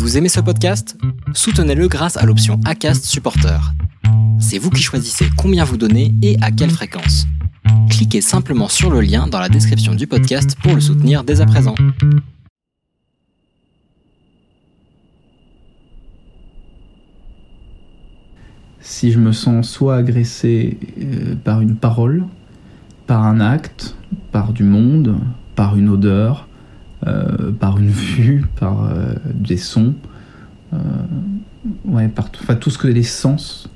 Vous aimez ce podcast? Soutenez-le grâce à l'option ACAST Supporter. C'est vous qui choisissez combien vous donnez et à quelle fréquence. Cliquez simplement sur le lien dans la description du podcast pour le soutenir dès à présent. Si je me sens soit agressé euh, par une parole, par un acte, par du monde, par une odeur, par une vue, par euh, des sons, euh, ouais, par enfin, tout ce que les sens,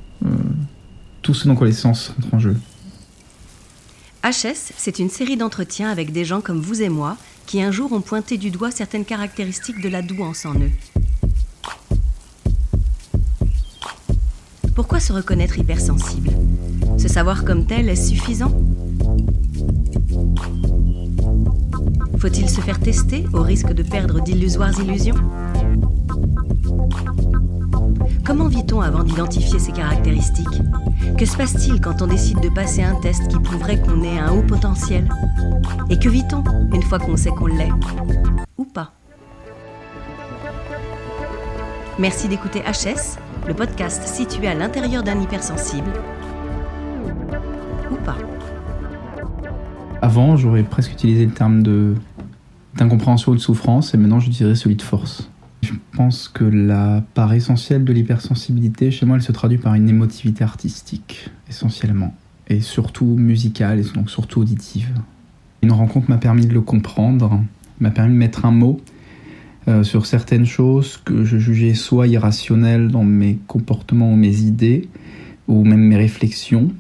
tout ce dans quoi les sens rentrent en jeu. HS, c'est une série d'entretiens avec des gens comme vous et moi qui un jour ont pointé du doigt certaines caractéristiques de la douance en eux. Pourquoi se reconnaître hypersensible? Se savoir comme tel est suffisant? Faut-il se faire tester au risque de perdre d'illusoires illusions Comment vit-on avant d'identifier ces caractéristiques Que se passe-t-il quand on décide de passer un test qui prouverait qu'on est un haut potentiel Et que vit-on une fois qu'on sait qu'on l'est Ou pas Merci d'écouter HS, le podcast situé à l'intérieur d'un hypersensible. Ou pas. Avant, j'aurais presque utilisé le terme de d'incompréhension ou de souffrance, et maintenant je dirais celui de force. Je pense que la part essentielle de l'hypersensibilité, chez moi, elle se traduit par une émotivité artistique, essentiellement, et surtout musicale, et donc surtout auditive. Une rencontre m'a permis de le comprendre, m'a permis de mettre un mot euh, sur certaines choses que je jugeais soit irrationnelles dans mes comportements ou mes idées, ou même mes réflexions,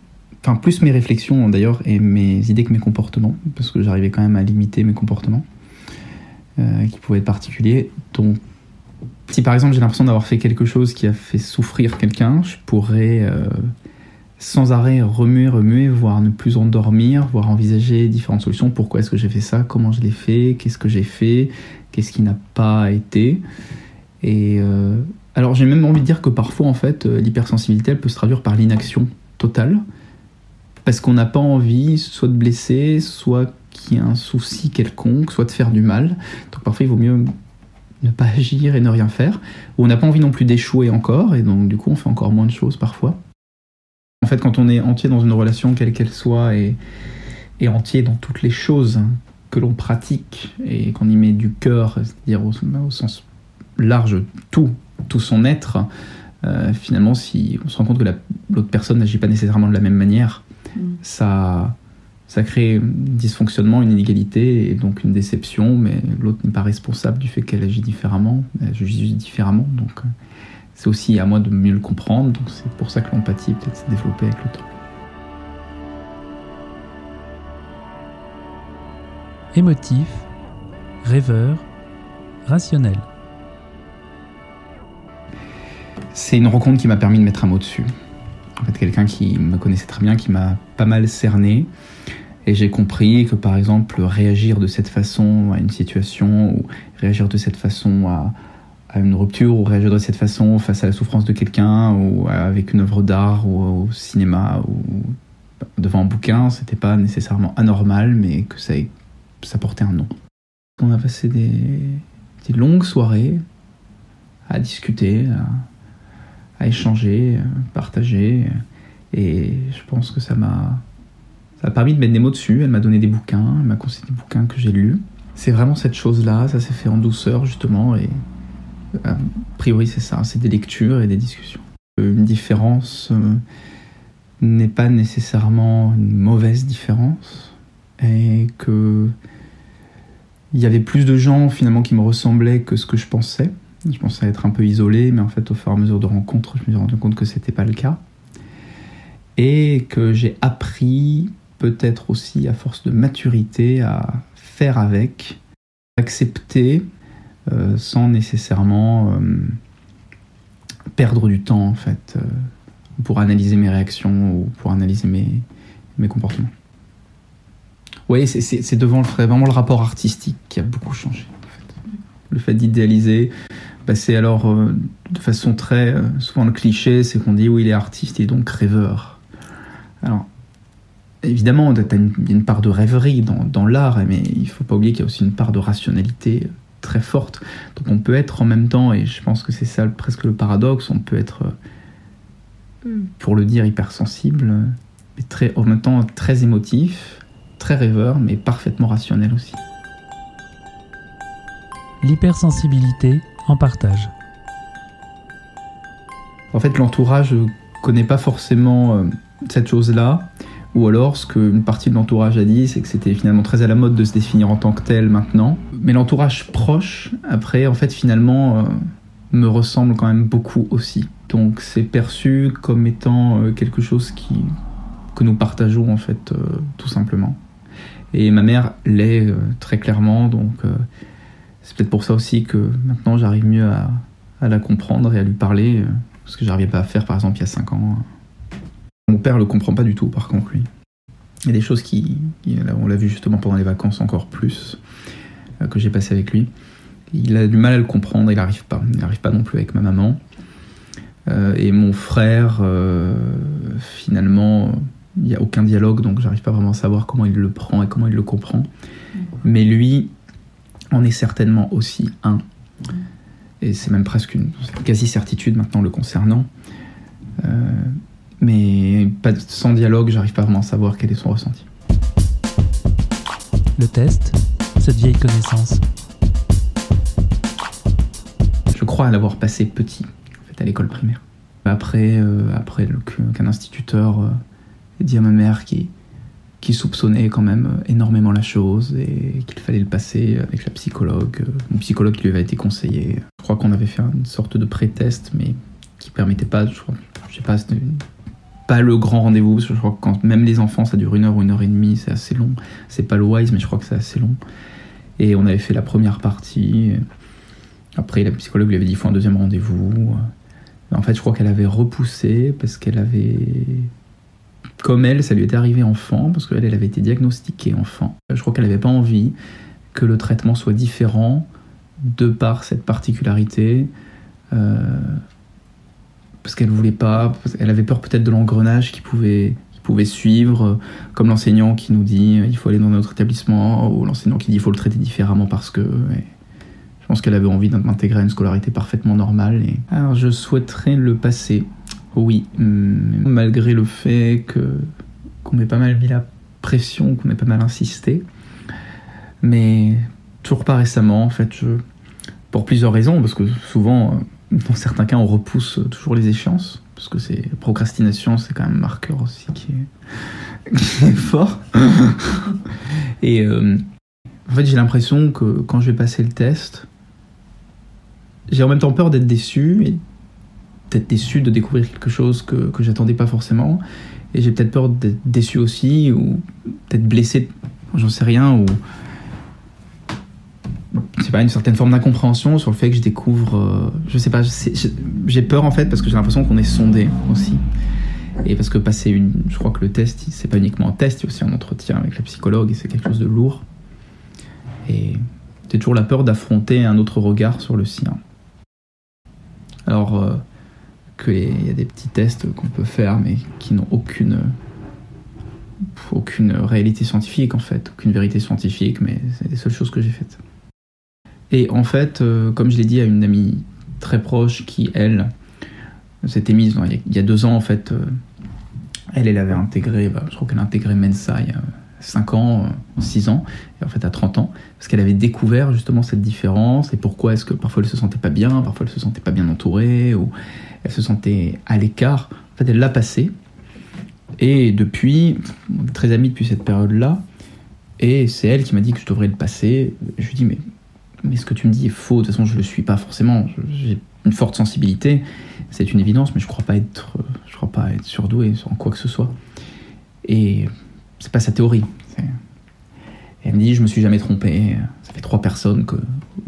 enfin plus mes réflexions d'ailleurs et mes idées que mes comportements, parce que j'arrivais quand même à limiter mes comportements. Euh, qui pouvaient être particuliers. Donc, si par exemple j'ai l'impression d'avoir fait quelque chose qui a fait souffrir quelqu'un, je pourrais euh, sans arrêt remuer, remuer, voire ne plus endormir, voire envisager différentes solutions. Pourquoi est-ce que j'ai fait ça? Comment je l'ai fait? Qu'est-ce que j'ai fait? Qu'est-ce qui n'a pas été? Et euh, alors j'ai même envie de dire que parfois en fait l'hypersensibilité elle peut se traduire par l'inaction totale. Parce qu'on n'a pas envie soit de blesser, soit qu'il y ait un souci quelconque, soit de faire du mal. Donc parfois il vaut mieux ne pas agir et ne rien faire. Ou on n'a pas envie non plus d'échouer encore, et donc du coup on fait encore moins de choses parfois. En fait, quand on est entier dans une relation, quelle qu'elle soit, et, et, entier dans toutes les choses que l'on pratique, et qu'on y met du cœur, c'est-à-dire au, sens large, tout, tout son être, euh, finalement, si on se rend compte que l'autre personne n'agit pas nécessairement de la même manière, mm. ça, ça crée un dysfonctionnement, une inégalité et donc une déception, mais l'autre n'est pas responsable du fait qu'elle agit différemment, elle agit différemment, donc euh, c'est aussi à moi de mieux le comprendre, donc c'est pour ça que l'empathie peut-être s'est développée avec le temps. Émotif, rêveur, rationnel. C'est une rencontre qui m'a permis de mettre un mot dessus. Quelqu'un qui me connaissait très bien, qui m'a pas mal cerné, et j'ai compris que par exemple réagir de cette façon à une situation ou réagir de cette façon à, une rupture ou réagir de cette façon face à la souffrance de quelqu'un ou avec une œuvre d'art ou au cinéma ou devant un bouquin, c'était pas nécessairement anormal mais que ça, ça portait un nom. On a passé des, des longues soirées à discuter, à, à échanger, à partager et je pense que ça m'a ça m'a permis de mettre des mots dessus, elle m'a donné des bouquins, elle m'a conseillé des bouquins que j'ai lus. C'est vraiment cette chose-là, ça s'est fait en douceur justement, et euh, a priori c'est ça, c'est des lectures et des discussions. Une différence euh, n'est pas nécessairement une mauvaise différence, et que il y avait plus de gens finalement qui me ressemblaient que ce que je pensais. Je pensais être un peu isolé, mais en fait au fur et à mesure de rencontres, je me suis rendu compte que c'était pas le cas. Et que j'ai appris peut-être aussi à force de maturité à faire avec, accepter euh, sans nécessairement euh, perdre du temps en fait euh, pour analyser mes réactions ou pour analyser mes, mes comportements. Oui, c'est devant le vraiment le rapport artistique qui a beaucoup changé. Le fait d'idéaliser, bah, c'est alors de façon très souvent le cliché, c'est qu'on dit oui il est artiste et donc rêveur. Alors évidemment, il y a une part de rêverie dans, l'art, mais il ne faut pas oublier qu'il y a aussi une part de rationalité très forte. Donc on peut être en même temps, et je pense que c'est ça presque le paradoxe, on peut être, Hmm. pour le dire, hypersensible, mais très, en même temps très émotif, très rêveur, mais parfaitement rationnel aussi. L'hypersensibilité en partage. En fait, l'entourage ne connaît pas forcément euh, cette chose-là, ou alors ce qu'une partie de l'entourage a dit, c'est que c'était finalement très à la mode de se définir en tant que tel maintenant. Mais l'entourage proche, après, en fait, finalement, euh, me ressemble quand même beaucoup aussi. Donc c'est perçu comme étant euh, quelque chose qui, que nous partageons, en fait, euh, tout simplement. Et ma mère l'est euh, très clairement, donc euh, c'est peut-être pour ça aussi que maintenant j'arrive mieux à, à la comprendre et à lui parler, euh, ce que j'arrivais pas à faire par exemple il y a 5 ans. Mon père le comprend pas du tout par contre lui. Il y a des choses qui, on l'a vu justement pendant les vacances encore plus, euh, que j'ai passé avec lui. Il a du mal à le comprendre, il n'arrive pas. Il n'arrive pas non plus avec ma maman. Euh, et mon frère, euh, finalement, il n'y a aucun dialogue, donc j'arrive pas vraiment à savoir comment il le prend et comment il le comprend. Mais lui en est certainement aussi un. Et c'est même presque une quasi-certitude maintenant le concernant. Euh, mais pas, sans dialogue, j'arrive pas vraiment à savoir quel est son ressenti. Le test, cette vieille connaissance. Je crois l'avoir passé petit, en fait, à l'école primaire. Après, euh, après qu'un instituteur euh, ait dit à ma mère qui, qui soupçonnait quand même euh, énormément la chose et qu'il fallait le passer avec la psychologue, euh, une psychologue qui lui avait été conseillée. Je crois qu'on avait fait une sorte de pré-test, mais qui permettait pas, je, crois- sais pas, pas le grand rendez-vous, parce que je crois que quand même les enfants, ça dure une heure ou une heure et demie, c'est assez long. C'est pas le wise, mais je crois que c'est assez long. Et on avait fait la première partie. Après, la psychologue lui avait dit il faut un deuxième rendez-vous. En fait, je crois qu'elle avait repoussé parce qu'elle avait. Comme elle, ça lui était arrivé enfant, parce qu'elle, elle avait été diagnostiquée enfant. Je crois qu'elle n'avait pas envie que le traitement soit différent de par cette particularité. euh, parce qu'elle voulait pas. qu'elle avait peur peut-être de l'engrenage qui pouvait, pouvait suivre, comme l'enseignant qui nous dit euh, il faut aller dans notre établissement, ou l'enseignant qui dit il faut le traiter différemment parce que. je pense qu'elle avait envie d'intégrer une scolarité parfaitement normale. Et... Alors je souhaiterais le passer, oui, malgré le fait que qu'on m'ait pas mal mis la pression, qu'on ait pas mal insisté. Mais toujours pas récemment, en fait, pour plusieurs raisons, parce que souvent, euh, dans certains cas, on repousse toujours les échéances, parce que c'est procrastination, c'est quand même un marqueur aussi qui est, fort. Et euh, en fait, j'ai l'impression que quand je vais passer le test, j'ai en même temps peur d'être déçu d'être déçu de découvrir quelque chose que, que j'attendais pas forcément. Et j'ai peut-être peur d'être déçu aussi ou d'être blessé, j'en sais rien, ou c'est pas une certaine forme d'incompréhension sur le fait que je découvre. euh, je sais pas, j'ai- peur en fait parce que j'ai l'impression qu'on est sondé aussi. Et parce que passer une. Je crois que le test, c'est pas uniquement un test, il y a aussi un entretien avec la psychologue et c'est quelque chose de lourd. Et j'ai toujours la peur d'affronter un autre regard sur le sien. Alors euh, qu'il y a des petits tests qu'on peut faire, mais qui n'ont aucune, aucune réalité scientifique en fait, aucune vérité scientifique, mais c'est les seules choses que j'ai faites. Et en fait, euh, comme je l'ai dit à une amie très proche qui, elle, s'était mise il y a- deux ans en fait, euh, elle, elle avait intégré, bah, je crois qu'elle a intégré Mensa il y a 5 ans, 6 ans, et en fait à 30 ans, parce qu'elle avait découvert justement cette différence et pourquoi est-ce que parfois elle se sentait pas bien, parfois elle se sentait pas bien entourée, ou elle se sentait à l'écart. En fait, elle l'a passé. Et depuis, on est très amis depuis cette période-là, et c'est elle qui m'a dit que je devrais le passer. Je lui dis, mais, mais ce que tu me dis est faux, de toute façon je le suis pas forcément, j'ai une forte sensibilité, c'est une évidence, mais je crois pas être, je crois pas être surdoué en quoi que ce soit. Et c'est pas sa théorie. Et elle me dit, je me suis jamais trompé. Ça fait trois personnes que,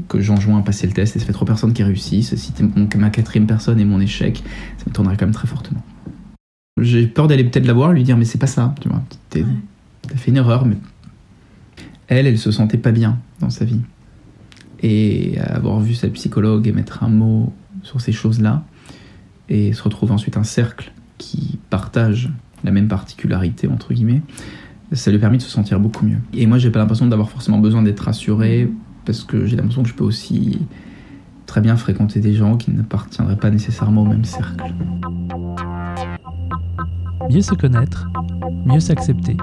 que j'enjoins à passer le test et ça fait trois personnes qui réussissent. Si mon- ma quatrième personne et mon échec, ça me tournerait quand même très fortement. J'ai peur d'aller peut-être la voir, lui dire, mais c'est pas ça, tu vois. T'as fait une erreur, mais elle, elle se sentait pas bien dans sa vie. Et avoir vu sa psychologue et mettre un mot sur ces choses-là, et se retrouver ensuite un cercle qui partage la même particularité, entre guillemets, ça lui a permis de se sentir beaucoup mieux. Et moi, j'ai pas l'impression d'avoir forcément besoin d'être rassuré parce que j'ai l'impression que je peux aussi très bien fréquenter des gens qui n'appartiendraient pas nécessairement au même cercle. Mieux se connaître, mieux s'accepter.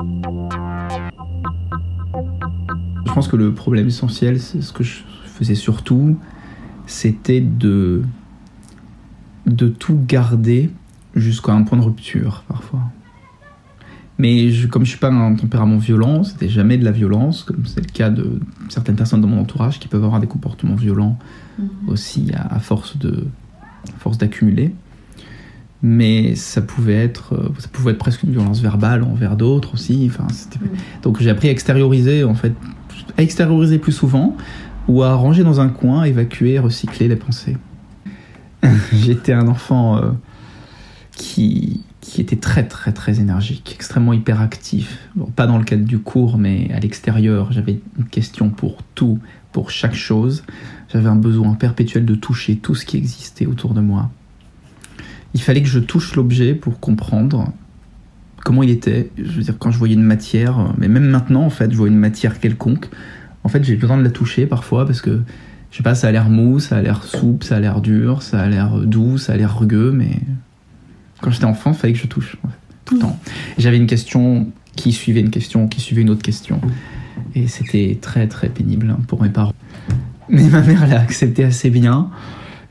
Je pense que le problème essentiel, c'est ce que je faisais surtout, c'était de, de tout garder jusqu'à un point de rupture parfois. Mais je, comme je suis pas un tempérament violent, c'était jamais de la violence, comme c'est le cas de certaines personnes dans mon entourage qui peuvent avoir des comportements violents aussi à, à force de à force d'accumuler. Mais ça pouvait être euh, ça pouvait être presque une violence verbale envers d'autres aussi. Enfin, c'était- donc j'ai appris à extérioriser en fait, à extérioriser plus souvent ou à ranger dans un coin, évacuer, recycler les pensées. J'étais un enfant euh, qui, qui était très très très énergique, extrêmement hyperactif. Bon, pas dans le cadre du cours, mais à l'extérieur, j'avais une question pour tout, pour chaque chose. J'avais un besoin perpétuel de toucher tout ce qui existait autour de moi. Il fallait que je touche l'objet pour comprendre comment il était. Je veux dire, quand je voyais une matière, mais même maintenant, en fait, je vois une matière quelconque. En fait, j'ai besoin de la toucher parfois parce que, je sais pas, ça a l'air mou, ça a l'air souple, ça a l'air dur, ça a l'air doux, ça a l'air rugueux, mais quand j'étais enfant, il fallait que je touche, en fait, tout le temps. J'avais une question qui suivait une question, qui suivait une autre question. Et c'était très très pénible hein, pour mes parents. Mais ma mère l'a accepté assez bien.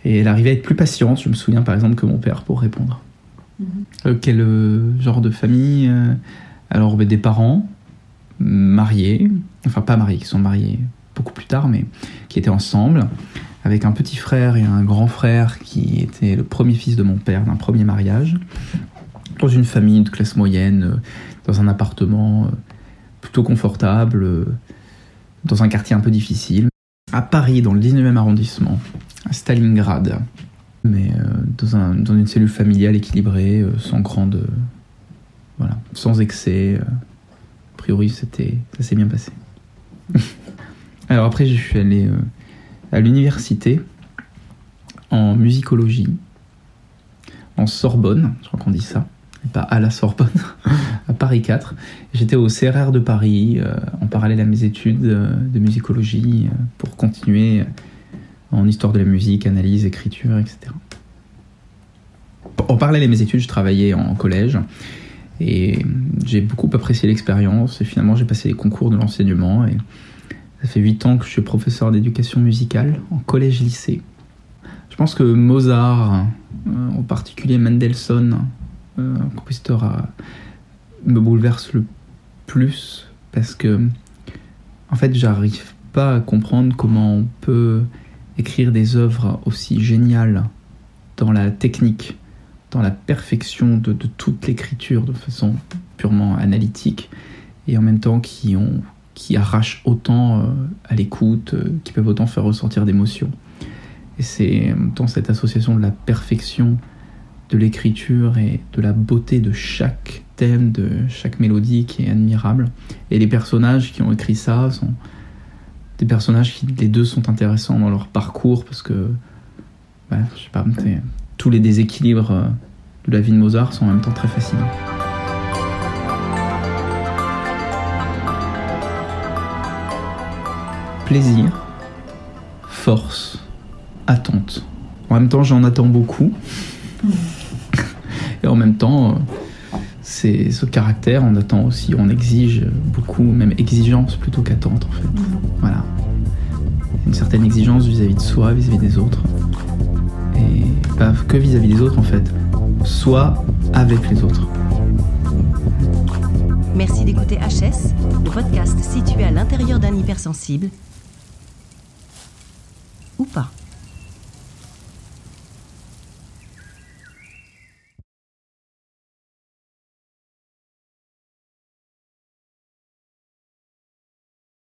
Et elle arrivait à être plus patiente. Je me souviens par exemple que mon père pour répondre. Euh, quel euh, genre de famille euh, Alors ben, des parents mariés, enfin pas mariés, qui sont mariés beaucoup plus tard, mais qui étaient ensemble, avec un petit frère et un grand frère qui était le premier fils de mon père d'un premier mariage, dans une famille de classe moyenne, euh, dans un appartement euh, plutôt confortable, euh, dans un quartier un peu difficile, à Paris, dans le 19e arrondissement, à Stalingrad, mais dans, dans une cellule familiale équilibrée, sans grande. voilà, sans excès. a priori, ça s'est bien passé. Alors après, je suis allé à l'université en musicologie, en Sorbonne, je crois qu'on dit ça, pas à la Sorbonne, à Paris 4. J'étais au CRR de Paris, euh, en parallèle à mes études euh, de musicologie, euh, pour continuer en histoire de la musique, analyse, écriture, etc. En parallèle à mes études, je travaillais en collège et j'ai beaucoup apprécié l'expérience et finalement j'ai passé les concours de l'enseignement et ça fait 8 ans que je suis professeur d'éducation musicale en collège-lycée. Je pense que Mozart, euh, en particulier Mendelssohn, euh, un compositeur à- me bouleverse le plus parce que en fait j'arrive pas à comprendre comment on peut écrire des œuvres aussi géniales dans la technique, dans la perfection de, de toute l'écriture de façon purement analytique et en même temps qui ont qui arrachent autant euh, à l'écoute, euh, qui peuvent autant faire ressortir d'émotions. Et c'est en même temps cette association de la perfection de l'écriture et de la beauté de chaque thème, de chaque mélodie qui est admirable. Et les personnages qui ont écrit ça sont des personnages qui, les deux, sont intéressants dans leur parcours parce que, bah, je sais pas, tous les déséquilibres euh, de la vie de Mozart sont en même temps très fascinants. Plaisir, force, attente. En même temps, j'en attends beaucoup. Et en même temps, euh, c'est ce caractère, on attend aussi, on exige beaucoup, même exigence plutôt qu'attente en fait. Voilà. Une certaine exigence vis-à-vis de soi, vis-à-vis des autres. Et pas que vis-à-vis des autres en fait, soit avec les autres. Merci d'écouter HS, le podcast situé à l'intérieur d'un hypersensible. Ou pas.